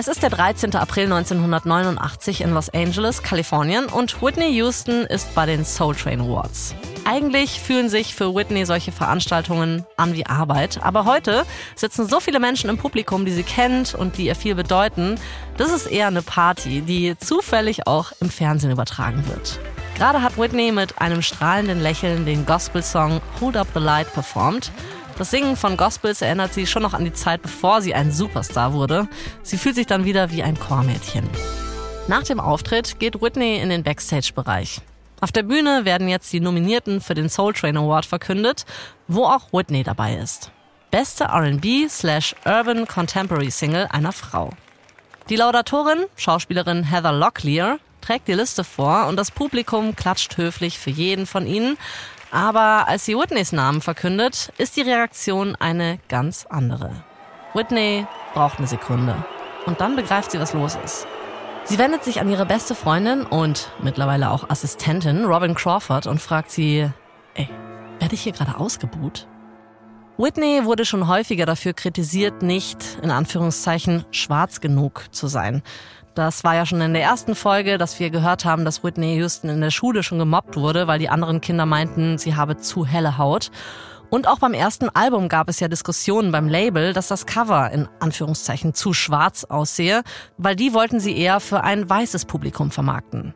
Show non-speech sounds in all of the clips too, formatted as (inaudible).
Es ist der 13. April 1989 in Los Angeles, Kalifornien und Whitney Houston ist bei den Soul Train Awards. Eigentlich fühlen sich für Whitney solche Veranstaltungen an wie Arbeit, aber heute sitzen so viele Menschen im Publikum, die sie kennt und die ihr viel bedeuten. Das ist eher eine Party, die zufällig auch im Fernsehen übertragen wird. Gerade hat Whitney mit einem strahlenden Lächeln den Gospel-Song Hold Up the Light performt. Das Singen von Gospels erinnert sie schon noch an die Zeit, bevor sie ein Superstar wurde. Sie fühlt sich dann wieder wie ein Chormädchen. Nach dem Auftritt geht Whitney in den Backstage-Bereich. Auf der Bühne werden jetzt die Nominierten für den Soul Train Award verkündet, wo auch Whitney dabei ist. Beste RB slash Urban Contemporary Single einer Frau. Die Laudatorin, Schauspielerin Heather Locklear, trägt die Liste vor und das Publikum klatscht höflich für jeden von ihnen. Aber als sie Whitneys Namen verkündet, ist die Reaktion eine ganz andere. Whitney braucht eine Sekunde. Und dann begreift sie, was los ist. Sie wendet sich an ihre beste Freundin und mittlerweile auch Assistentin Robin Crawford und fragt sie, ey, werde ich hier gerade ausgebuht? Whitney wurde schon häufiger dafür kritisiert, nicht, in Anführungszeichen, schwarz genug zu sein. Das war ja schon in der ersten Folge, dass wir gehört haben, dass Whitney Houston in der Schule schon gemobbt wurde, weil die anderen Kinder meinten, sie habe zu helle Haut. Und auch beim ersten Album gab es ja Diskussionen beim Label, dass das Cover in Anführungszeichen zu schwarz aussehe, weil die wollten sie eher für ein weißes Publikum vermarkten.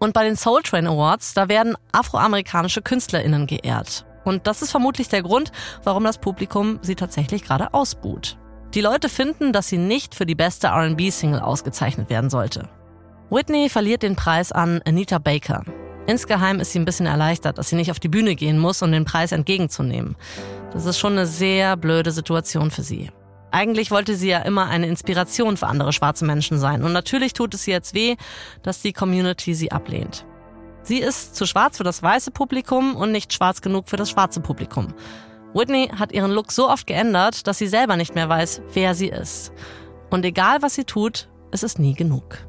Und bei den Soul Train Awards, da werden afroamerikanische KünstlerInnen geehrt. Und das ist vermutlich der Grund, warum das Publikum sie tatsächlich gerade ausbuht. Die Leute finden, dass sie nicht für die beste RB-Single ausgezeichnet werden sollte. Whitney verliert den Preis an Anita Baker. Insgeheim ist sie ein bisschen erleichtert, dass sie nicht auf die Bühne gehen muss, um den Preis entgegenzunehmen. Das ist schon eine sehr blöde Situation für sie. Eigentlich wollte sie ja immer eine Inspiration für andere schwarze Menschen sein. Und natürlich tut es ihr jetzt weh, dass die Community sie ablehnt. Sie ist zu schwarz für das weiße Publikum und nicht schwarz genug für das schwarze Publikum. Whitney hat ihren Look so oft geändert, dass sie selber nicht mehr weiß, wer sie ist. Und egal was sie tut, es ist nie genug.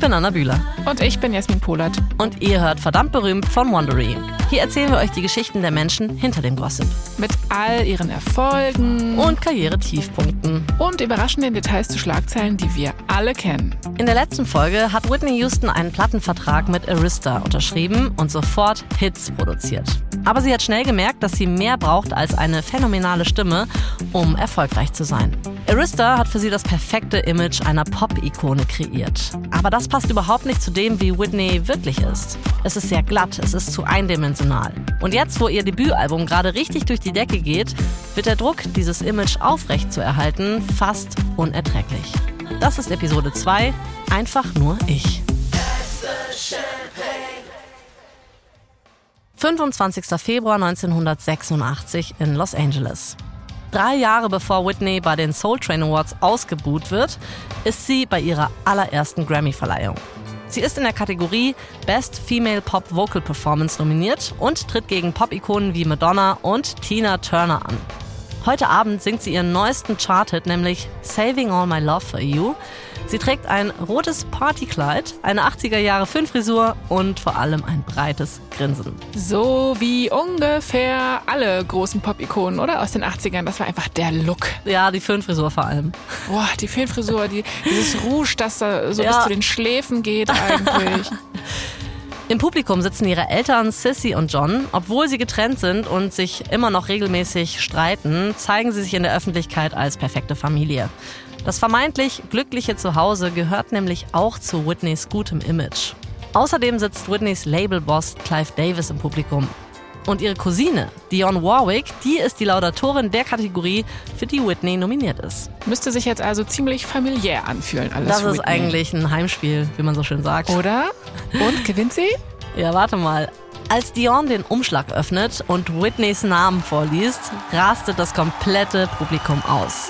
Ich bin Anna Bühler. Und ich bin Jasmin Polat. Und ihr hört verdammt berühmt von Wondery. Hier erzählen wir euch die Geschichten der Menschen hinter dem Gossip. Mit all ihren Erfolgen und Karrieretiefpunkten. Und überraschenden Details zu Schlagzeilen, die wir alle kennen. In der letzten Folge hat Whitney Houston einen Plattenvertrag mit Arista unterschrieben und sofort Hits produziert. Aber sie hat schnell gemerkt, dass sie mehr braucht als eine phänomenale Stimme, um erfolgreich zu sein. Arista hat für sie das perfekte Image einer Pop-Ikone kreiert. Aber das passt überhaupt nicht zu dem, wie Whitney wirklich ist. Es ist sehr glatt, es ist zu eindimensional. Und jetzt, wo ihr Debütalbum gerade richtig durch die Decke geht, wird der Druck, dieses Image aufrecht zu erhalten, fast unerträglich. Das ist Episode 2, einfach nur ich. 25. Februar 1986 in Los Angeles. Drei Jahre bevor Whitney bei den Soul Train Awards ausgebuht wird, ist sie bei ihrer allerersten Grammy-Verleihung. Sie ist in der Kategorie Best Female Pop Vocal Performance nominiert und tritt gegen Pop-Ikonen wie Madonna und Tina Turner an. Heute Abend singt sie ihren neuesten Charthit, nämlich Saving All My Love for You. Sie trägt ein rotes Partykleid, eine 80er Jahre Föhnfrisur und vor allem ein breites Grinsen. So wie ungefähr alle großen Pop-Ikonen, oder? Aus den 80ern. Das war einfach der Look. Ja, die Föhnfrisur vor allem. Boah, die Föhnfrisur, die, dieses Rouge, das da so ja. bis zu den Schläfen geht eigentlich. (laughs) Im Publikum sitzen ihre Eltern Sissy und John. Obwohl sie getrennt sind und sich immer noch regelmäßig streiten, zeigen sie sich in der Öffentlichkeit als perfekte Familie. Das vermeintlich glückliche Zuhause gehört nämlich auch zu Whitneys gutem Image. Außerdem sitzt Whitneys Labelboss Clive Davis im Publikum. Und ihre Cousine, Dionne Warwick, die ist die Laudatorin der Kategorie, für die Whitney nominiert ist. Müsste sich jetzt also ziemlich familiär anfühlen, alles Das ist Whitney. eigentlich ein Heimspiel, wie man so schön sagt. Oder? Und gewinnt sie? (laughs) ja, warte mal. Als Dion den Umschlag öffnet und Whitneys Namen vorliest, rastet das komplette Publikum aus.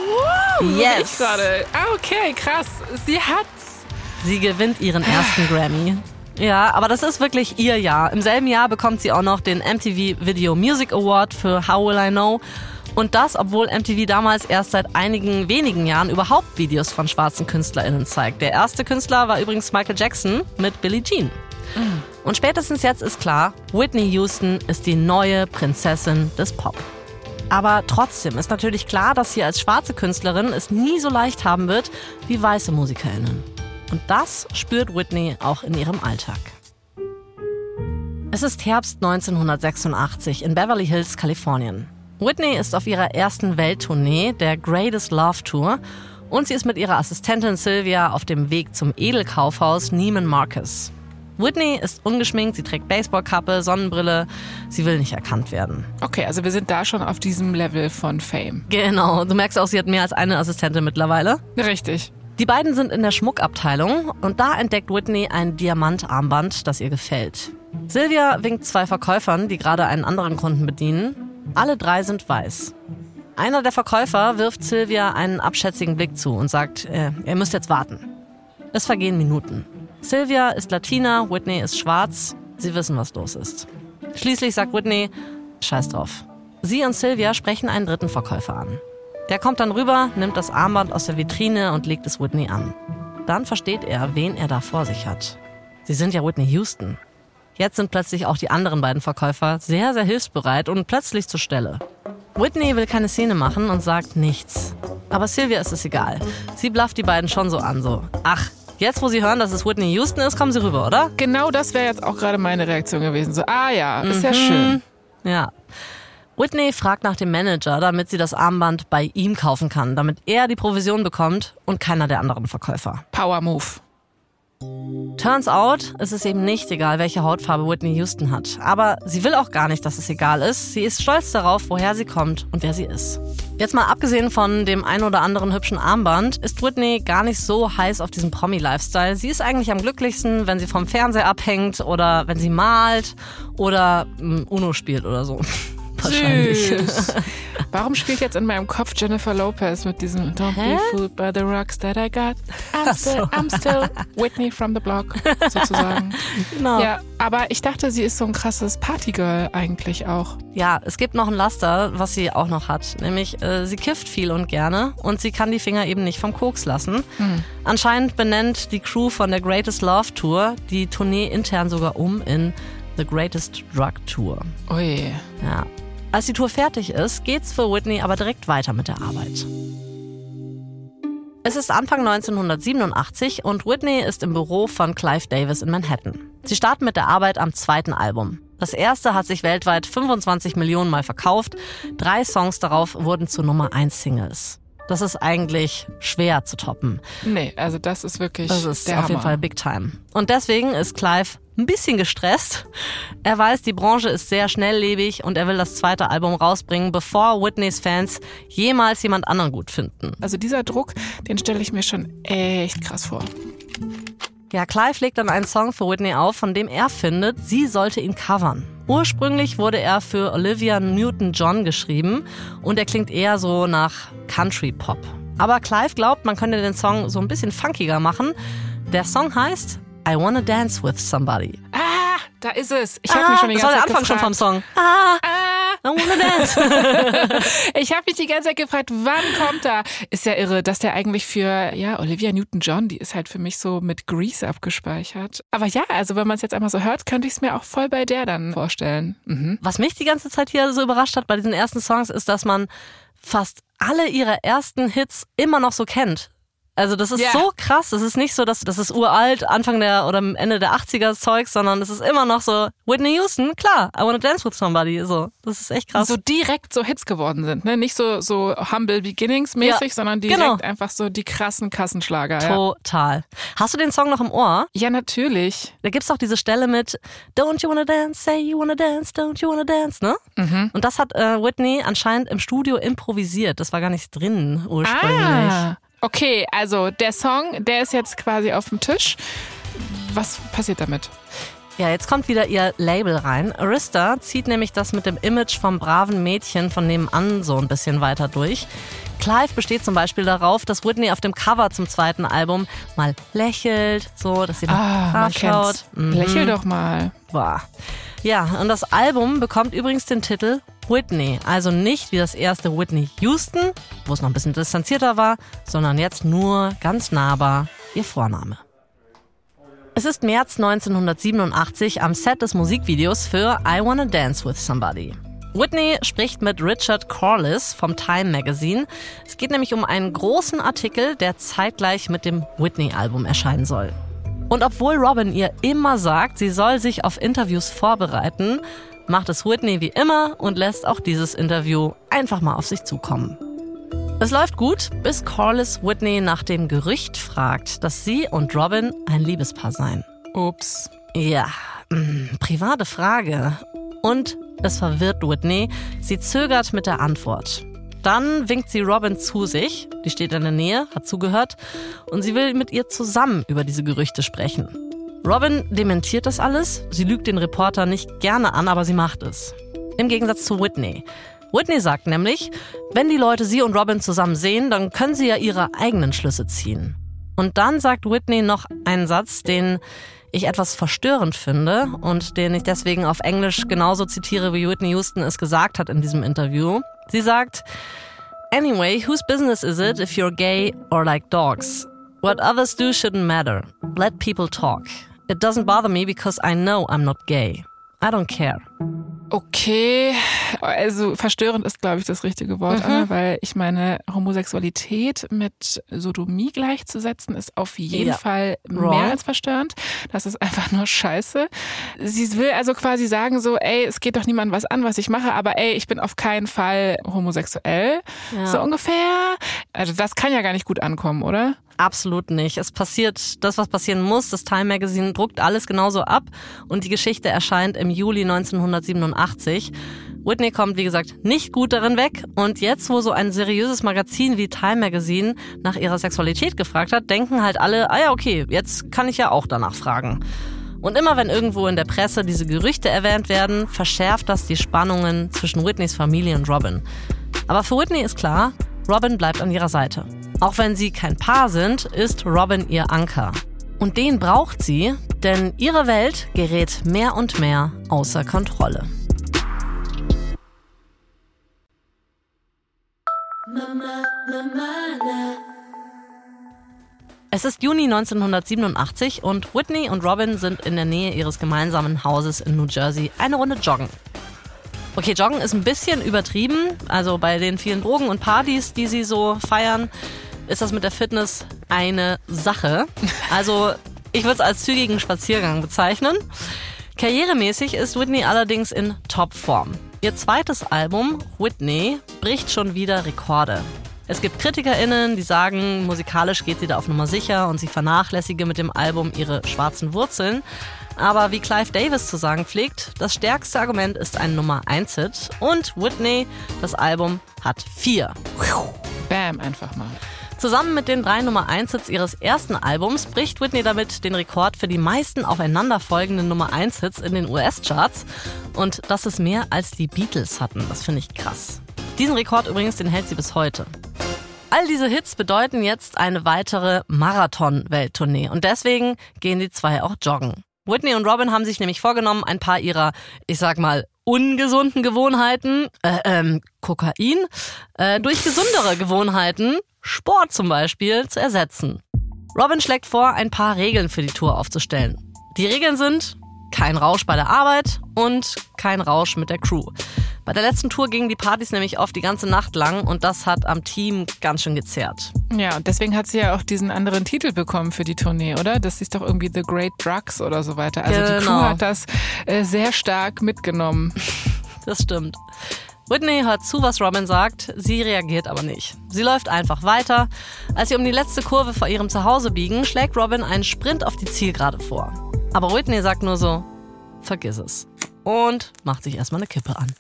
Wow, yes. Ich gerade. Ah, okay, krass. Sie hat's. Sie gewinnt ihren ersten Grammy. Ja, aber das ist wirklich ihr Jahr. Im selben Jahr bekommt sie auch noch den MTV Video Music Award für How Will I Know. Und das, obwohl MTV damals erst seit einigen wenigen Jahren überhaupt Videos von schwarzen KünstlerInnen zeigt. Der erste Künstler war übrigens Michael Jackson mit Billie Jean. Und spätestens jetzt ist klar, Whitney Houston ist die neue Prinzessin des Pop. Aber trotzdem ist natürlich klar, dass sie als schwarze Künstlerin es nie so leicht haben wird wie weiße MusikerInnen. Und das spürt Whitney auch in ihrem Alltag. Es ist Herbst 1986 in Beverly Hills, Kalifornien. Whitney ist auf ihrer ersten Welttournee, der Greatest Love Tour, und sie ist mit ihrer Assistentin Sylvia auf dem Weg zum Edelkaufhaus Neiman Marcus. Whitney ist ungeschminkt, sie trägt Baseballkappe, Sonnenbrille. Sie will nicht erkannt werden. Okay, also wir sind da schon auf diesem Level von Fame. Genau. Du merkst auch, sie hat mehr als eine Assistentin mittlerweile. Richtig. Die beiden sind in der Schmuckabteilung und da entdeckt Whitney ein Diamantarmband, das ihr gefällt. Sylvia winkt zwei Verkäufern, die gerade einen anderen Kunden bedienen. Alle drei sind weiß. Einer der Verkäufer wirft Sylvia einen abschätzigen Blick zu und sagt, äh, ihr müsst jetzt warten. Es vergehen Minuten. Sylvia ist Latina, Whitney ist schwarz. Sie wissen, was los ist. Schließlich sagt Whitney, scheiß drauf. Sie und Sylvia sprechen einen dritten Verkäufer an. Der kommt dann rüber, nimmt das Armband aus der Vitrine und legt es Whitney an. Dann versteht er, wen er da vor sich hat. Sie sind ja Whitney Houston. Jetzt sind plötzlich auch die anderen beiden Verkäufer sehr, sehr hilfsbereit und plötzlich zur Stelle. Whitney will keine Szene machen und sagt nichts. Aber Sylvia ist es egal. Sie blafft die beiden schon so an, so, ach, Jetzt, wo Sie hören, dass es Whitney Houston ist, kommen Sie rüber, oder? Genau das wäre jetzt auch gerade meine Reaktion gewesen. So, ah ja, ist mhm. ja schön. Ja. Whitney fragt nach dem Manager, damit sie das Armband bei ihm kaufen kann, damit er die Provision bekommt und keiner der anderen Verkäufer. Power Move. Turns out, es ist eben nicht egal, welche Hautfarbe Whitney Houston hat. Aber sie will auch gar nicht, dass es egal ist. Sie ist stolz darauf, woher sie kommt und wer sie ist. Jetzt mal abgesehen von dem ein oder anderen hübschen Armband, ist Whitney gar nicht so heiß auf diesen Promi-Lifestyle. Sie ist eigentlich am glücklichsten, wenn sie vom Fernseher abhängt oder wenn sie malt oder mm, Uno spielt oder so. Wahrscheinlich. Süß. Warum spielt jetzt in meinem Kopf Jennifer Lopez mit diesem Don't Hä? be fooled by the rocks that I got. I'm still, I'm still Whitney from the block, sozusagen. (laughs) Genau. Ja, aber ich dachte, sie ist so ein krasses Partygirl eigentlich auch. Ja, es gibt noch ein Laster, was sie auch noch hat. Nämlich, äh, sie kifft viel und gerne und sie kann die Finger eben nicht vom Koks lassen. Hm. Anscheinend benennt die Crew von der Greatest Love Tour die Tournee intern sogar um in The Greatest Drug Tour. Ui. Ja. Als die Tour fertig ist, geht's für Whitney aber direkt weiter mit der Arbeit. Es ist Anfang 1987 und Whitney ist im Büro von Clive Davis in Manhattan. Sie starten mit der Arbeit am zweiten Album. Das erste hat sich weltweit 25 Millionen Mal verkauft. Drei Songs darauf wurden zu Nummer 1 Singles. Das ist eigentlich schwer zu toppen. Nee, also das ist wirklich. Das ist auf Hammer. jeden Fall Big Time. Und deswegen ist Clive ein bisschen gestresst. Er weiß, die Branche ist sehr schnelllebig und er will das zweite Album rausbringen, bevor Whitneys Fans jemals jemand anderen gut finden. Also dieser Druck, den stelle ich mir schon echt krass vor. Ja, Clive legt dann einen Song für Whitney auf, von dem er findet, sie sollte ihn covern. Ursprünglich wurde er für Olivia Newton-John geschrieben und er klingt eher so nach Country Pop. Aber Clive glaubt, man könnte den Song so ein bisschen funkiger machen. Der Song heißt I Wanna Dance with Somebody. Ah, da ist es. Ich habe ah, mich schon die ganze Das war der Anfang gefragt. schon vom Song. Ah, ah. I wanna dance. (laughs) ich habe mich die ganze Zeit gefragt, wann kommt er? Ist ja irre, dass der eigentlich für, ja, Olivia Newton-John, die ist halt für mich so mit Grease abgespeichert. Aber ja, also wenn man es jetzt einmal so hört, könnte ich es mir auch voll bei der dann vorstellen. Mhm. Was mich die ganze Zeit hier so überrascht hat bei diesen ersten Songs, ist, dass man fast alle ihre ersten Hits immer noch so kennt. Also das ist yeah. so krass. Es ist nicht so, dass das ist uralt, Anfang der oder Ende der 80er Zeug, sondern es ist immer noch so Whitney Houston, klar, I wanna dance with somebody. So, das ist echt krass. So direkt so Hits geworden sind, ne? Nicht so so humble beginnings mäßig, ja, sondern direkt genau. einfach so die krassen Kassenschlager. Total. Ja. Hast du den Song noch im Ohr? Ja, natürlich. Da gibt's auch diese Stelle mit Don't you wanna dance, say you wanna dance, don't you wanna dance, ne? Mhm. Und das hat äh, Whitney anscheinend im Studio improvisiert. Das war gar nicht drin ursprünglich. Ah. Okay, also der Song, der ist jetzt quasi auf dem Tisch. Was passiert damit? Ja, jetzt kommt wieder ihr Label rein. Arista zieht nämlich das mit dem Image vom braven Mädchen von nebenan so ein bisschen weiter durch. Clive besteht zum Beispiel darauf, dass Whitney auf dem Cover zum zweiten Album mal lächelt, so, dass sie Ah, brav schaut. Mhm. Lächel doch mal. Boah. Ja, und das Album bekommt übrigens den Titel Whitney. Also nicht wie das erste Whitney Houston, wo es noch ein bisschen distanzierter war, sondern jetzt nur ganz nahbar ihr Vorname. Es ist März 1987 am Set des Musikvideos für I Wanna Dance with Somebody. Whitney spricht mit Richard Corliss vom Time Magazine. Es geht nämlich um einen großen Artikel, der zeitgleich mit dem Whitney-Album erscheinen soll. Und obwohl Robin ihr immer sagt, sie soll sich auf Interviews vorbereiten, macht es Whitney wie immer und lässt auch dieses Interview einfach mal auf sich zukommen. Es läuft gut, bis Corliss Whitney nach dem Gerücht fragt, dass sie und Robin ein Liebespaar seien. Ups. Ja, mh, private Frage. Und es verwirrt Whitney. Sie zögert mit der Antwort. Dann winkt sie Robin zu sich. Die steht in der Nähe, hat zugehört. Und sie will mit ihr zusammen über diese Gerüchte sprechen. Robin dementiert das alles. Sie lügt den Reporter nicht gerne an, aber sie macht es. Im Gegensatz zu Whitney. Whitney sagt nämlich, wenn die Leute sie und Robin zusammen sehen, dann können sie ja ihre eigenen Schlüsse ziehen. Und dann sagt Whitney noch einen Satz, den ich etwas verstörend finde und den ich deswegen auf Englisch genauso zitiere, wie Whitney Houston es gesagt hat in diesem Interview. Sie sagt, Anyway, whose business is it if you're gay or like dogs? What others do shouldn't matter. Let people talk. It doesn't bother me because I know I'm not gay. I don't care. Okay, also verstörend ist, glaube ich, das richtige Wort, Anna, weil ich meine, Homosexualität mit Sodomie gleichzusetzen, ist auf jeden Ja. Fall Wrong. mehr als verstörend. Das ist einfach nur scheiße. Sie will also quasi sagen so, ey, es geht doch niemandem was an, was ich mache, aber ey, ich bin auf keinen Fall homosexuell. Ja. So ungefähr. Also das kann ja gar nicht gut ankommen, oder? Absolut nicht. Es passiert das, was passieren muss. Das Time Magazine druckt alles genauso ab und die Geschichte erscheint im Juli 1987. Whitney kommt, wie gesagt, nicht gut darin weg. Und jetzt, wo so ein seriöses Magazin wie Time Magazine nach ihrer Sexualität gefragt hat, denken halt alle, ah ja, okay, jetzt kann ich ja auch danach fragen. Und immer wenn irgendwo in der Presse diese Gerüchte erwähnt werden, verschärft das die Spannungen zwischen Whitneys Familie und Robin. Aber für Whitney ist klar, Robin bleibt an ihrer Seite. Auch wenn sie kein Paar sind, ist Robin ihr Anker. Und den braucht sie, denn ihre Welt gerät mehr und mehr außer Kontrolle. Es ist Juni 1987 und Whitney und Robin sind in der Nähe ihres gemeinsamen Hauses in New Jersey eine Runde joggen. Okay, Joggen ist ein bisschen übertrieben. Also bei den vielen Drogen und Partys, die sie so feiern, ist das mit der Fitness eine Sache. Also ich würde es als zügigen Spaziergang bezeichnen. Karrieremäßig ist Whitney allerdings in Topform. Ihr zweites Album, Whitney, bricht schon wieder Rekorde. Es gibt KritikerInnen, die sagen, musikalisch geht sie da auf Nummer sicher und sie vernachlässige mit dem Album ihre schwarzen Wurzeln. Aber wie Clive Davis zu sagen pflegt, das stärkste Argument ist ein Nummer 1 Hit und Whitney, das Album, hat vier. Bam, einfach mal. Zusammen mit den drei Nummer 1 Hits ihres ersten Albums bricht Whitney damit den Rekord für die meisten aufeinanderfolgenden Nummer 1 Hits in den US-Charts. Und das ist mehr als die Beatles hatten. Das finde ich krass. Diesen Rekord übrigens, den hält sie bis heute. All diese Hits bedeuten jetzt eine weitere Marathon-Welttournee. Und deswegen gehen die zwei auch joggen. Whitney und Robin haben sich nämlich vorgenommen, ein paar ihrer, ich sag mal, ungesunden Gewohnheiten, äh, ähm, Kokain, äh, durch gesundere Gewohnheiten, Sport zum Beispiel, zu ersetzen. Robin schlägt vor, ein paar Regeln für die Tour aufzustellen. Die Regeln sind kein Rausch bei der Arbeit und kein Rausch mit der Crew. Bei der letzten Tour gingen die Partys nämlich oft die ganze Nacht lang und das hat am Team ganz schön gezerrt. Ja, und deswegen hat sie ja auch diesen anderen Titel bekommen für die Tournee, oder? Das ist doch irgendwie The Great Drugs oder so weiter. Also die Crew Genau. hat das äh, sehr stark mitgenommen. (laughs) Das stimmt. Whitney hört zu, was Robin sagt, sie reagiert aber nicht. Sie läuft einfach weiter. Als sie um die letzte Kurve vor ihrem Zuhause biegen, schlägt Robin einen Sprint auf die Zielgerade vor. Aber Whitney sagt nur so, vergiss es. Und macht sich erstmal eine Kippe an.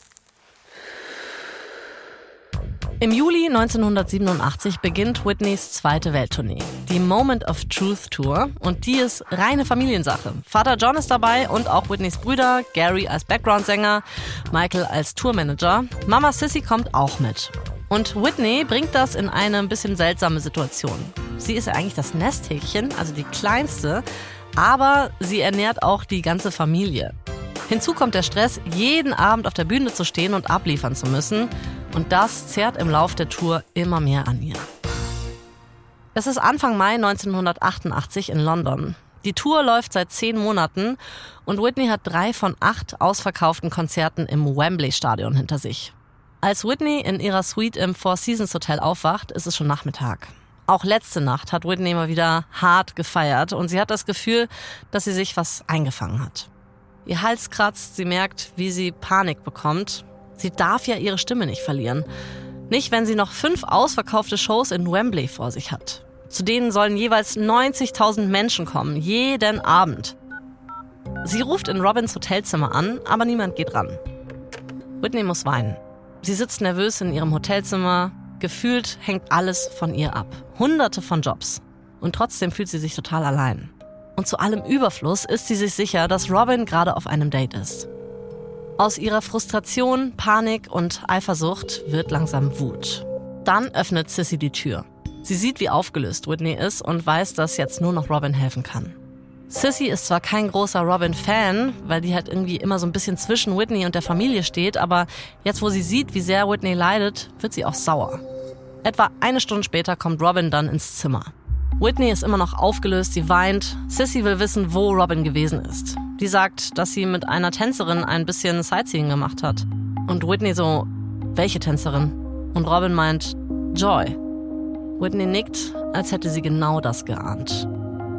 Im Juli 1987 beginnt Whitneys zweite Welttournee, die Moment of Truth Tour. Und die ist reine Familiensache. Vater John ist dabei und auch Whitneys Brüder, Gary als Background-Sänger, Michael als Tourmanager. Mama Sissy kommt auch mit. Und Whitney bringt das in eine ein bisschen seltsame Situation. Sie ist ja eigentlich das Nesthäkchen, also die kleinste, aber sie ernährt auch die ganze Familie. Hinzu kommt der Stress, jeden Abend auf der Bühne zu stehen und abliefern zu müssen. Und das zerrt im Lauf der Tour immer mehr an ihr. Es ist Anfang Mai 1988 in London. Die Tour läuft seit zehn Monaten und Whitney hat drei von acht ausverkauften Konzerten im Wembley Stadion hinter sich. Als Whitney in ihrer Suite im Four Seasons Hotel aufwacht, ist es schon Nachmittag. Auch letzte Nacht hat Whitney mal wieder hart gefeiert und sie hat das Gefühl, dass sie sich was eingefangen hat. Ihr Hals kratzt, sie merkt, wie sie Panik bekommt. Sie darf ja ihre Stimme nicht verlieren. Nicht, wenn sie noch fünf ausverkaufte Shows in Wembley vor sich hat. Zu denen sollen jeweils 90.000 Menschen kommen, jeden Abend. Sie ruft in Robins Hotelzimmer an, aber niemand geht ran. Whitney muss weinen. Sie sitzt nervös in ihrem Hotelzimmer, Gefühlt hängt alles von ihr ab. Hunderte von Jobs. Und trotzdem fühlt sie sich total allein. Und zu allem Überfluss ist sie sich sicher, dass Robin gerade auf einem Date ist. Aus ihrer Frustration, Panik und Eifersucht wird langsam Wut. Dann öffnet Sissy die Tür. Sie sieht, wie aufgelöst Whitney ist und weiß, dass jetzt nur noch Robin helfen kann. Sissy ist zwar kein großer Robin-Fan, weil die halt irgendwie immer so ein bisschen zwischen Whitney und der Familie steht, aber jetzt, wo sie sieht, wie sehr Whitney leidet, wird sie auch sauer. Etwa eine Stunde später kommt Robin dann ins Zimmer. Whitney ist immer noch aufgelöst, sie weint. Sissy will wissen, wo Robin gewesen ist. Die sagt, dass sie mit einer Tänzerin ein bisschen Sightseeing gemacht hat. Und Whitney so, welche Tänzerin? Und Robin meint, Joy. Whitney nickt, als hätte sie genau das geahnt.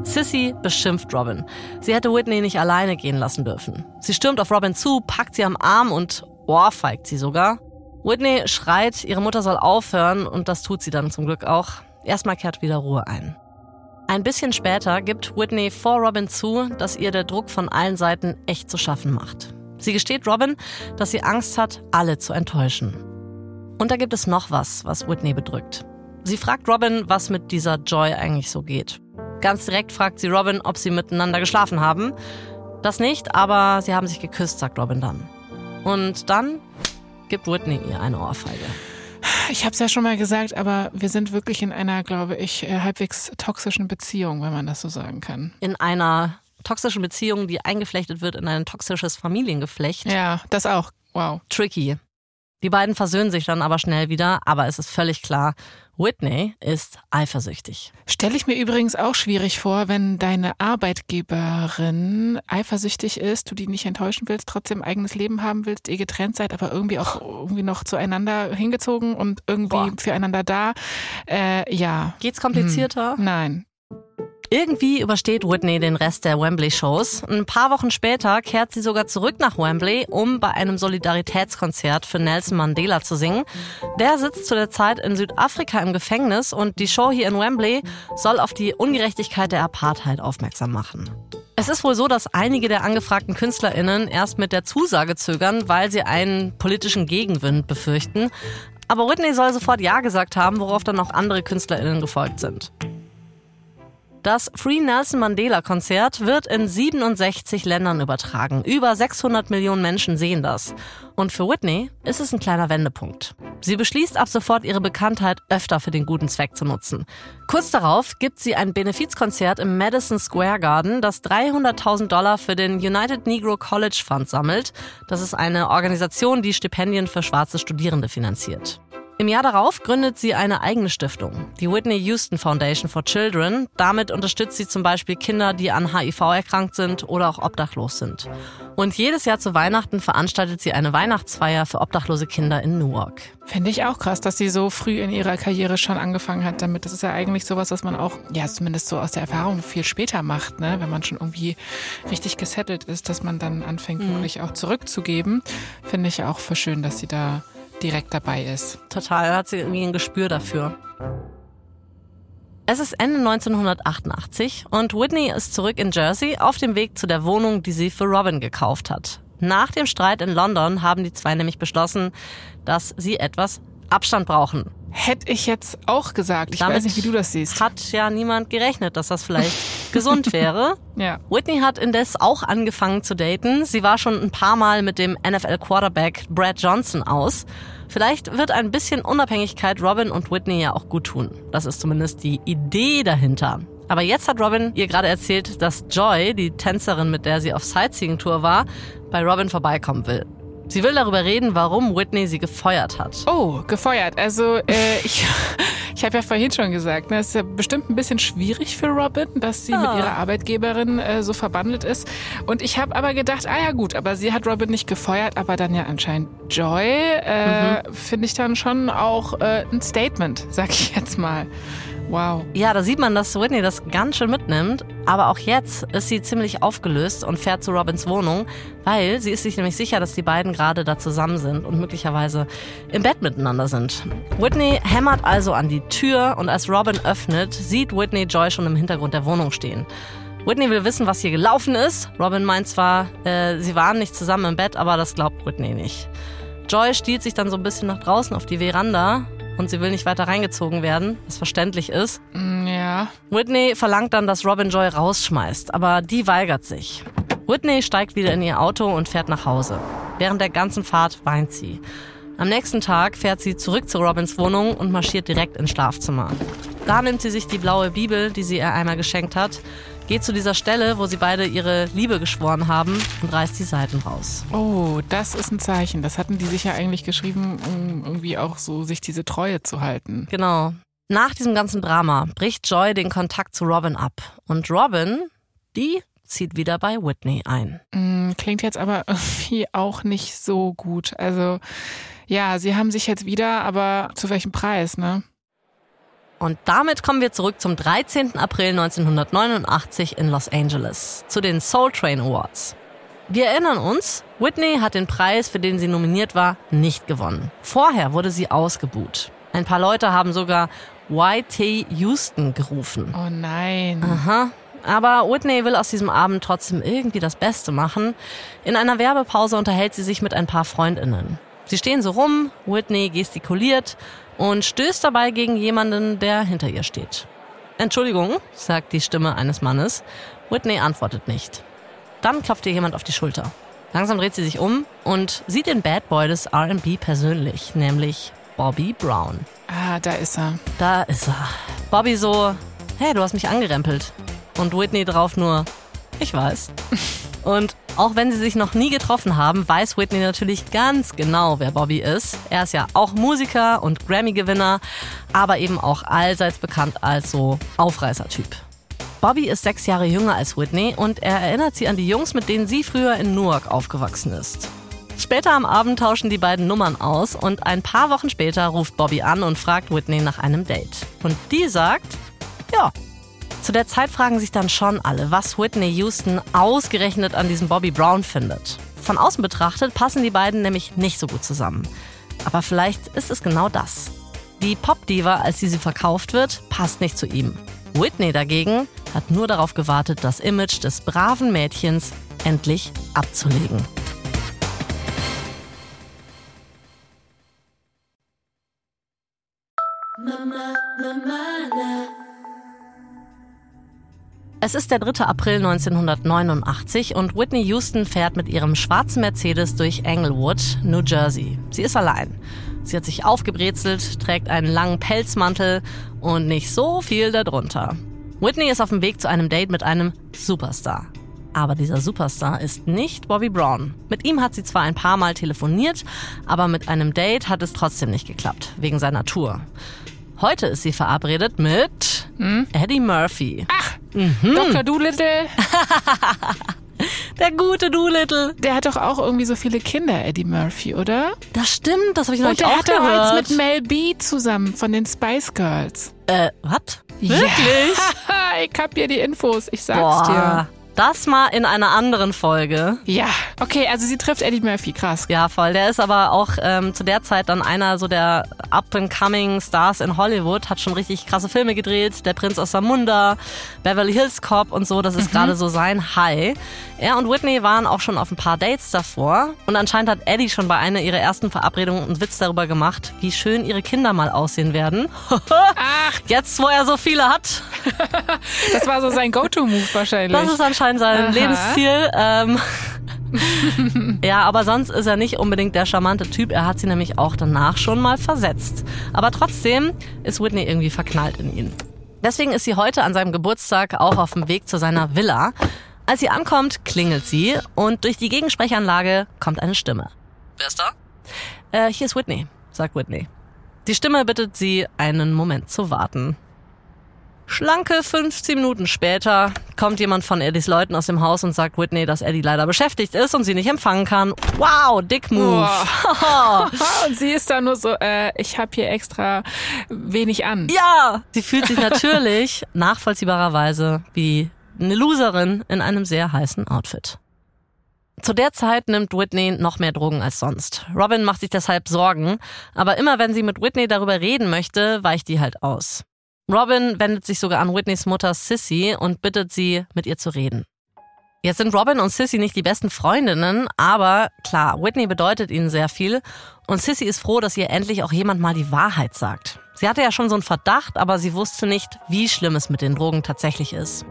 Sissy beschimpft Robin. Sie hätte Whitney nicht alleine gehen lassen dürfen. Sie stürmt auf Robin zu, packt sie am Arm und ohrfeigt sie sogar. Whitney schreit, ihre Mutter soll aufhören und das tut sie dann zum Glück auch. Erstmal kehrt wieder Ruhe ein. Ein bisschen später gibt Whitney vor Robin zu, dass ihr der Druck von allen Seiten echt zu schaffen macht. Sie gesteht Robin, dass sie Angst hat, alle zu enttäuschen. Und da gibt es noch was, was Whitney bedrückt. Sie fragt Robin, was mit dieser Joy eigentlich so geht. Ganz direkt fragt sie Robin, ob sie miteinander geschlafen haben. Das nicht, aber sie haben sich geküsst, sagt Robin dann. Und dann gibt Whitney ihr eine Ohrfeige. Ich habe es ja schon mal gesagt, aber wir sind wirklich in einer, glaube ich, äh, halbwegs toxischen Beziehung, wenn man das so sagen kann. In einer toxischen Beziehung, die eingeflechtet wird in ein toxisches Familiengeflecht. Ja, das auch. Wow. Tricky. Die beiden versöhnen sich dann aber schnell wieder, aber es ist völlig klar, Whitney ist eifersüchtig. Stelle ich mir übrigens auch schwierig vor, wenn deine Arbeitgeberin eifersüchtig ist, du die nicht enttäuschen willst, trotzdem eigenes Leben haben willst, ihr getrennt seid, aber irgendwie auch irgendwie noch zueinander hingezogen und irgendwie Boah. füreinander da. Äh, ja. Geht's komplizierter? Hm. Nein. Irgendwie übersteht Whitney den Rest der Wembley-Shows. Ein paar Wochen später kehrt sie sogar zurück nach Wembley, um bei einem Solidaritätskonzert für Nelson Mandela zu singen. Der sitzt zu der Zeit in Südafrika im Gefängnis und die Show hier in Wembley soll auf die Ungerechtigkeit der Apartheid aufmerksam machen. Es ist wohl so, dass einige der angefragten KünstlerInnen erst mit der Zusage zögern, weil sie einen politischen Gegenwind befürchten. Aber Whitney soll sofort Ja gesagt haben, worauf dann auch andere KünstlerInnen gefolgt sind. Das Free Nelson Mandela Konzert wird in 67 Ländern übertragen. Über 600 Millionen Menschen sehen das. Und für Whitney ist es ein kleiner Wendepunkt. Sie beschließt ab sofort ihre Bekanntheit öfter für den guten Zweck zu nutzen. Kurz darauf gibt sie ein Benefizkonzert im Madison Square Garden, das 300.000 Dollar für den United Negro College Fund sammelt. Das ist eine Organisation, die Stipendien für schwarze Studierende finanziert. Im Jahr darauf gründet sie eine eigene Stiftung, die Whitney Houston Foundation for Children. Damit unterstützt sie zum Beispiel Kinder, die an HIV erkrankt sind oder auch obdachlos sind. Und jedes Jahr zu Weihnachten veranstaltet sie eine Weihnachtsfeier für obdachlose Kinder in Newark. Finde ich auch krass, dass sie so früh in ihrer Karriere schon angefangen hat damit. Das ist ja eigentlich sowas, was man auch, ja, zumindest so aus der Erfahrung viel später macht, ne? wenn man schon irgendwie richtig gesettelt ist, dass man dann anfängt, mhm. wirklich auch zurückzugeben. Finde ich auch für schön, dass sie da direkt dabei ist. Total, hat sie irgendwie ein Gespür dafür. Es ist Ende 1988 und Whitney ist zurück in Jersey auf dem Weg zu der Wohnung, die sie für Robin gekauft hat. Nach dem Streit in London haben die zwei nämlich beschlossen, dass sie etwas Abstand brauchen. Hätte ich jetzt auch gesagt. Ich Damit weiß nicht, wie du das siehst. Hat ja niemand gerechnet, dass das vielleicht (laughs) gesund wäre. Ja. Whitney hat indes auch angefangen zu daten. Sie war schon ein paar Mal mit dem NFL-Quarterback Brad Johnson aus. Vielleicht wird ein bisschen Unabhängigkeit Robin und Whitney ja auch gut tun. Das ist zumindest die Idee dahinter. Aber jetzt hat Robin ihr gerade erzählt, dass Joy, die Tänzerin, mit der sie auf Sightseeing-Tour war, bei Robin vorbeikommen will. Sie will darüber reden, warum Whitney sie gefeuert hat. Oh, gefeuert. Also äh, (laughs) ich, ich habe ja vorhin schon gesagt, ne, es ist ja bestimmt ein bisschen schwierig für Robin, dass sie ja. mit ah. ihrer Arbeitgeberin äh, so verbandelt ist. Und ich habe aber gedacht, ah ja gut, aber sie hat Robin nicht gefeuert, aber dann ja anscheinend Joy. Äh, mhm. Finde ich dann schon auch äh, ein Statement, sag ich jetzt mal. Wow. Ja, da sieht man, dass Whitney das ganz schön mitnimmt. Aber auch jetzt ist sie ziemlich aufgelöst und fährt zu Robins Wohnung, weil sie ist sich nämlich sicher, dass die beiden gerade da zusammen sind und möglicherweise im Bett miteinander sind. Whitney hämmert also an die Tür und als Robin öffnet, sieht Whitney Joy schon im Hintergrund der Wohnung stehen. Whitney will wissen, was hier gelaufen ist. Robin meint zwar, äh, sie waren nicht zusammen im Bett, aber das glaubt Whitney nicht. Joy stiehlt sich dann so ein bisschen nach draußen auf die Veranda und sie will nicht weiter reingezogen werden, was verständlich ist. Mm, ja. Whitney verlangt dann, dass Robin Joy rausschmeißt, aber die weigert sich. Whitney steigt wieder in ihr Auto und fährt nach Hause. Während der ganzen Fahrt weint sie. Am nächsten Tag fährt sie zurück zu Robins Wohnung und marschiert direkt ins Schlafzimmer. Da nimmt sie sich die blaue Bibel, die sie ihr einmal geschenkt hat, geht zu dieser Stelle, wo sie beide ihre Liebe geschworen haben und reißt die Seiten raus. Oh, das ist ein Zeichen. Das hatten die sich ja eigentlich geschrieben, um irgendwie auch so sich diese Treue zu halten. Genau. Nach diesem ganzen Drama bricht Joy den Kontakt zu Robin ab. Und Robin, die zieht wieder bei Whitney ein. Mm, klingt jetzt aber (laughs) irgendwie auch nicht so gut. Also ja, sie haben sich jetzt wieder, aber zu welchem Preis, ne? Und damit kommen wir zurück zum 13. April 1989 in Los Angeles, zu den Soul Train Awards. Wir erinnern uns, Whitney hat den Preis, für den sie nominiert war, nicht gewonnen. Vorher wurde sie ausgebuht. Ein paar Leute haben sogar Y.T. Houston gerufen. Oh nein. Aha. Aber Whitney will aus diesem Abend trotzdem irgendwie das Beste machen. In einer Werbepause unterhält sie sich mit ein paar Freundinnen. Sie stehen so rum, Whitney gestikuliert und stößt dabei gegen jemanden, der hinter ihr steht. Entschuldigung, sagt die Stimme eines Mannes. Whitney antwortet nicht. Dann klopft ihr jemand auf die Schulter. Langsam dreht sie sich um und sieht den Bad Boy des RB persönlich, nämlich Bobby Brown. Ah, da ist er. Da ist er. Bobby so, hey, du hast mich angerempelt. Und Whitney drauf nur, ich weiß. (laughs) Und auch wenn sie sich noch nie getroffen haben, weiß Whitney natürlich ganz genau, wer Bobby ist. Er ist ja auch Musiker und Grammy-Gewinner, aber eben auch allseits bekannt als so Aufreißer-Typ. Bobby ist sechs Jahre jünger als Whitney und er erinnert sie an die Jungs, mit denen sie früher in Newark aufgewachsen ist. Später am Abend tauschen die beiden Nummern aus und ein paar Wochen später ruft Bobby an und fragt Whitney nach einem Date. Und die sagt, ja, zu der Zeit fragen sich dann schon alle, was Whitney Houston ausgerechnet an diesem Bobby Brown findet. Von außen betrachtet passen die beiden nämlich nicht so gut zusammen. Aber vielleicht ist es genau das. Die Popdiva, als sie sie verkauft wird, passt nicht zu ihm. Whitney dagegen hat nur darauf gewartet, das Image des braven Mädchens endlich abzulegen. Mama, Mama, es ist der 3. April 1989 und Whitney Houston fährt mit ihrem schwarzen Mercedes durch Englewood, New Jersey. Sie ist allein. Sie hat sich aufgebrezelt, trägt einen langen Pelzmantel und nicht so viel darunter. Whitney ist auf dem Weg zu einem Date mit einem Superstar. Aber dieser Superstar ist nicht Bobby Brown. Mit ihm hat sie zwar ein paar Mal telefoniert, aber mit einem Date hat es trotzdem nicht geklappt, wegen seiner Tour. Heute ist sie verabredet mit hm? Eddie Murphy. Ach, mhm. Dr. Doolittle. (laughs) Der gute Doolittle. Der hat doch auch irgendwie so viele Kinder, Eddie Murphy, oder? Das stimmt, das habe ich noch nicht Und der hat jetzt mit Mel B zusammen von den Spice Girls. Äh, was? Wirklich? Ja. (laughs) ich hab hier die Infos, ich sag's Boah. dir. Das mal in einer anderen Folge. Ja, okay, also sie trifft Eddie Murphy, krass. Ja, voll. Der ist aber auch ähm, zu der Zeit dann einer so der up-and-coming Stars in Hollywood, hat schon richtig krasse Filme gedreht. Der Prinz aus Samunda, Beverly Hills Cop und so, das ist mhm. gerade so sein High. Er und Whitney waren auch schon auf ein paar Dates davor und anscheinend hat Eddie schon bei einer ihrer ersten Verabredungen einen Witz darüber gemacht, wie schön ihre Kinder mal aussehen werden. (laughs) Ach. Jetzt, wo er so viele hat. (laughs) das war so sein Go-To-Move wahrscheinlich. Das ist anscheinend sein Aha. Lebensziel. Ähm, (laughs) ja, aber sonst ist er nicht unbedingt der charmante Typ. Er hat sie nämlich auch danach schon mal versetzt. Aber trotzdem ist Whitney irgendwie verknallt in ihn. Deswegen ist sie heute an seinem Geburtstag auch auf dem Weg zu seiner Villa. Als sie ankommt, klingelt sie und durch die Gegensprechanlage kommt eine Stimme. Wer ist da? Äh, hier ist Whitney, sagt Whitney. Die Stimme bittet sie, einen Moment zu warten. Schlanke 15 Minuten später kommt jemand von Eddies Leuten aus dem Haus und sagt Whitney, dass Eddie leider beschäftigt ist und sie nicht empfangen kann. Wow, dick Move. Wow. (laughs) und sie ist da nur so, äh, ich habe hier extra wenig an. Ja, sie fühlt sich natürlich (laughs) nachvollziehbarerweise wie eine Loserin in einem sehr heißen Outfit. Zu der Zeit nimmt Whitney noch mehr Drogen als sonst. Robin macht sich deshalb Sorgen, aber immer wenn sie mit Whitney darüber reden möchte, weicht die halt aus. Robin wendet sich sogar an Whitneys Mutter Sissy und bittet sie, mit ihr zu reden. Jetzt sind Robin und Sissy nicht die besten Freundinnen, aber klar, Whitney bedeutet ihnen sehr viel und Sissy ist froh, dass ihr endlich auch jemand mal die Wahrheit sagt. Sie hatte ja schon so einen Verdacht, aber sie wusste nicht, wie schlimm es mit den Drogen tatsächlich ist.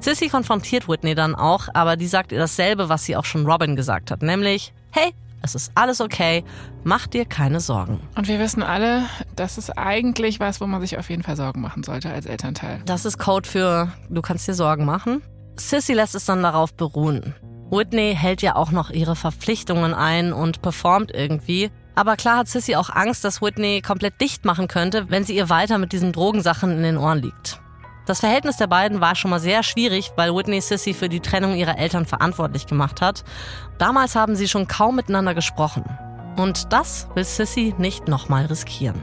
Sissy konfrontiert Whitney dann auch, aber die sagt ihr dasselbe, was sie auch schon Robin gesagt hat, nämlich, hey, es ist alles okay. Mach dir keine Sorgen. Und wir wissen alle, das ist eigentlich was, wo man sich auf jeden Fall Sorgen machen sollte als Elternteil. Das ist Code für du kannst dir Sorgen machen. Sissy lässt es dann darauf beruhen. Whitney hält ja auch noch ihre Verpflichtungen ein und performt irgendwie. Aber klar hat Sissy auch Angst, dass Whitney komplett dicht machen könnte, wenn sie ihr weiter mit diesen Drogensachen in den Ohren liegt. Das Verhältnis der beiden war schon mal sehr schwierig, weil Whitney Sissy für die Trennung ihrer Eltern verantwortlich gemacht hat. Damals haben sie schon kaum miteinander gesprochen. Und das will Sissy nicht nochmal riskieren.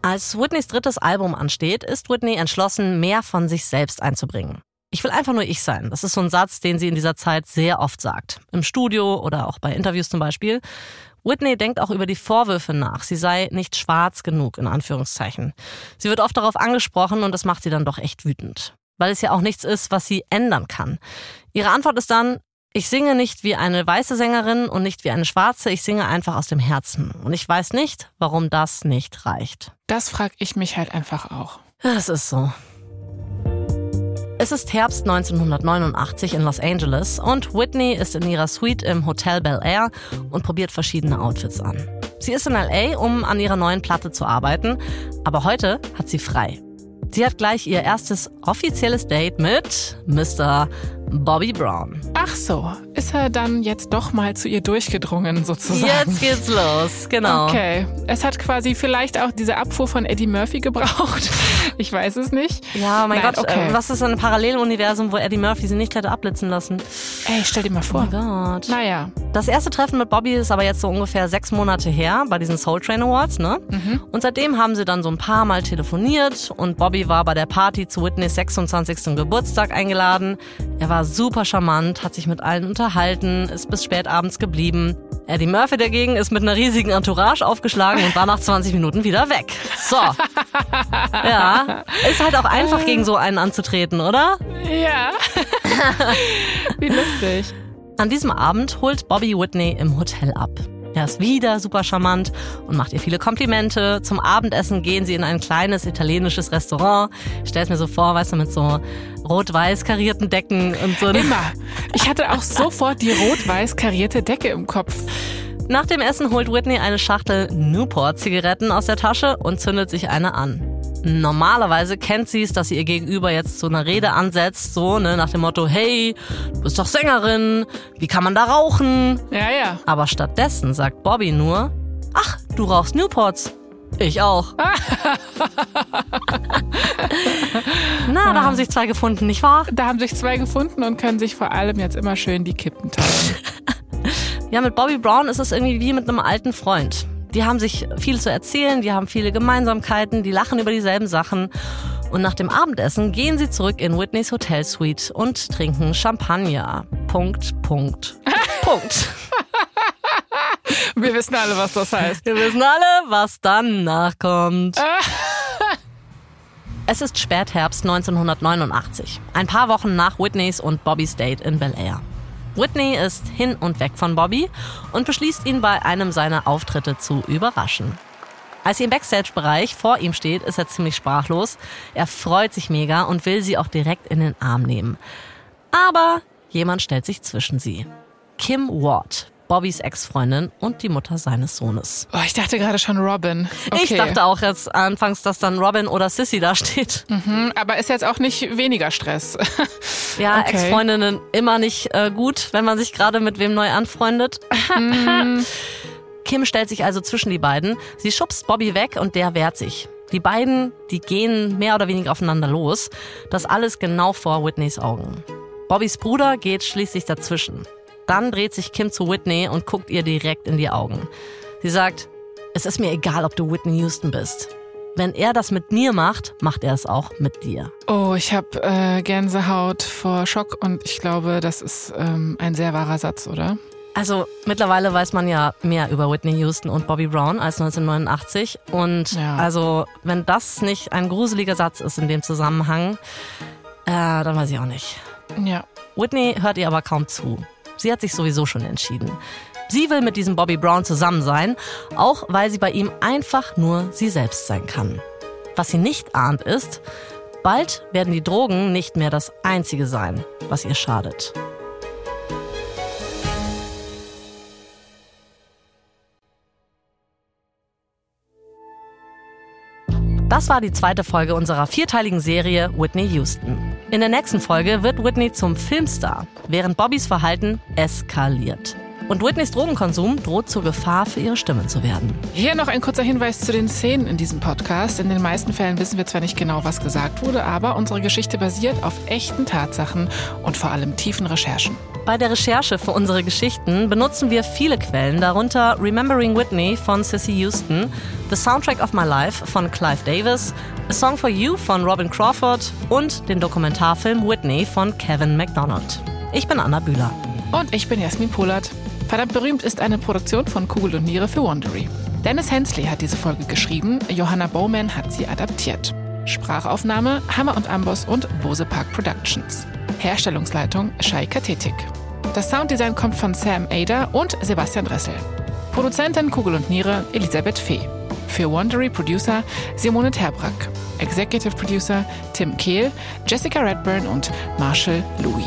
Als Whitneys drittes Album ansteht, ist Whitney entschlossen, mehr von sich selbst einzubringen. Ich will einfach nur ich sein. Das ist so ein Satz, den sie in dieser Zeit sehr oft sagt. Im Studio oder auch bei Interviews zum Beispiel. Whitney denkt auch über die Vorwürfe nach, sie sei nicht schwarz genug, in Anführungszeichen. Sie wird oft darauf angesprochen und das macht sie dann doch echt wütend. Weil es ja auch nichts ist, was sie ändern kann. Ihre Antwort ist dann, ich singe nicht wie eine weiße Sängerin und nicht wie eine schwarze, ich singe einfach aus dem Herzen. Und ich weiß nicht, warum das nicht reicht. Das frage ich mich halt einfach auch. Es ist so. Es ist Herbst 1989 in Los Angeles und Whitney ist in ihrer Suite im Hotel Bel Air und probiert verschiedene Outfits an. Sie ist in LA, um an ihrer neuen Platte zu arbeiten, aber heute hat sie frei. Sie hat gleich ihr erstes offizielles Date mit Mr. Bobby Brown. Ach so, ist er dann jetzt doch mal zu ihr durchgedrungen sozusagen? Jetzt geht's los, genau. Okay, es hat quasi vielleicht auch diese Abfuhr von Eddie Murphy gebraucht. (laughs) Ich weiß es nicht. Ja, mein Nein, Gott, okay. was ist ein Paralleluniversum, wo Eddie Murphy sie nicht hätte abblitzen lassen? Ey, stell dir mal vor. Oh mein Gott. Naja. Das erste Treffen mit Bobby ist aber jetzt so ungefähr sechs Monate her bei diesen Soul Train Awards, ne? Mhm. Und seitdem haben sie dann so ein paar Mal telefoniert und Bobby war bei der Party zu Whitneys 26. Geburtstag eingeladen. Er war super charmant, hat sich mit allen unterhalten, ist bis spät abends geblieben. Eddie Murphy dagegen ist mit einer riesigen Entourage aufgeschlagen und war nach 20 Minuten wieder weg. So. (laughs) Ja. Ist halt auch einfach gegen so einen anzutreten, oder? Ja. (laughs) Wie lustig. An diesem Abend holt Bobby Whitney im Hotel ab. Er ist wieder super charmant und macht ihr viele Komplimente. Zum Abendessen gehen sie in ein kleines italienisches Restaurant. Ich stell's mir so vor, weißt du, mit so rot-weiß karierten Decken und so. Immer. Ich hatte auch sofort die rot-weiß karierte Decke im Kopf. Nach dem Essen holt Whitney eine Schachtel Newport-Zigaretten aus der Tasche und zündet sich eine an. Normalerweise kennt sie es, dass sie ihr Gegenüber jetzt so eine Rede ansetzt, so, ne, nach dem Motto, hey, du bist doch Sängerin, wie kann man da rauchen? Ja, ja. Aber stattdessen sagt Bobby nur, ach, du rauchst Newports. Ich auch. (laughs) Na, da haben sich zwei gefunden, nicht wahr? Da haben sich zwei gefunden und können sich vor allem jetzt immer schön die Kippen teilen. (laughs) ja, mit Bobby Brown ist es irgendwie wie mit einem alten Freund. Die haben sich viel zu erzählen, die haben viele Gemeinsamkeiten, die lachen über dieselben Sachen. Und nach dem Abendessen gehen sie zurück in Whitneys Hotelsuite und trinken Champagner. Punkt, Punkt, (laughs) Punkt. Wir wissen alle, was das heißt. Wir wissen alle, was danach kommt. (laughs) Es ist Spätherbst 1989, ein paar Wochen nach Whitneys und Bobbys Date in Bel Air. Whitney ist hin und weg von Bobby und beschließt ihn bei einem seiner Auftritte zu überraschen. Als sie im Backstage-Bereich vor ihm steht, ist er ziemlich sprachlos. Er freut sich mega und will sie auch direkt in den Arm nehmen. Aber jemand stellt sich zwischen sie. Kim Ward, Bobbys Ex-Freundin und die Mutter seines Sohnes. Oh, ich dachte gerade schon Robin. Okay. Ich dachte auch jetzt anfangs, dass dann Robin oder Sissy da steht. Mhm, aber ist jetzt auch nicht weniger Stress. (laughs) ja, okay. Ex-Freundinnen immer nicht äh, gut, wenn man sich gerade mit wem neu anfreundet. Mhm. (laughs) Kim stellt sich also zwischen die beiden. Sie schubst Bobby weg und der wehrt sich. Die beiden, die gehen mehr oder weniger aufeinander los. Das alles genau vor Whitneys Augen. Bobbys Bruder geht schließlich dazwischen. Dann dreht sich Kim zu Whitney und guckt ihr direkt in die Augen. Sie sagt, es ist mir egal, ob du Whitney Houston bist. Wenn er das mit mir macht, macht er es auch mit dir. Oh, ich habe äh, Gänsehaut vor Schock und ich glaube, das ist ähm, ein sehr wahrer Satz, oder? Also mittlerweile weiß man ja mehr über Whitney Houston und Bobby Brown als 1989. Und ja. also wenn das nicht ein gruseliger Satz ist in dem Zusammenhang, äh, dann weiß ich auch nicht. Ja. Whitney hört ihr aber kaum zu. Sie hat sich sowieso schon entschieden. Sie will mit diesem Bobby Brown zusammen sein, auch weil sie bei ihm einfach nur sie selbst sein kann. Was sie nicht ahnt ist, bald werden die Drogen nicht mehr das Einzige sein, was ihr schadet. Das war die zweite Folge unserer vierteiligen Serie Whitney Houston. In der nächsten Folge wird Whitney zum Filmstar, während Bobbys Verhalten eskaliert. Und Whitneys Drogenkonsum droht zur Gefahr für ihre Stimme zu werden. Hier noch ein kurzer Hinweis zu den Szenen in diesem Podcast. In den meisten Fällen wissen wir zwar nicht genau, was gesagt wurde, aber unsere Geschichte basiert auf echten Tatsachen und vor allem tiefen Recherchen. Bei der Recherche für unsere Geschichten benutzen wir viele Quellen, darunter Remembering Whitney von Sissy Houston, The Soundtrack of My Life von Clive Davis, A Song for You von Robin Crawford und den Dokumentarfilm Whitney von Kevin MacDonald. Ich bin Anna Bühler. Und ich bin Jasmin Polat. Verdammt berühmt ist eine Produktion von Kugel und Niere für Wondery. Dennis Hensley hat diese Folge geschrieben, Johanna Bowman hat sie adaptiert. Sprachaufnahme Hammer und Amboss und Bose Park Productions. Herstellungsleitung Shai Kathetik. Das Sounddesign kommt von Sam Ada und Sebastian Dressel. Produzentin Kugel und Niere Elisabeth Fee. Für Wondery Producer Simone Terbrack. Executive Producer Tim Kehl, Jessica Redburn und Marshall Louis.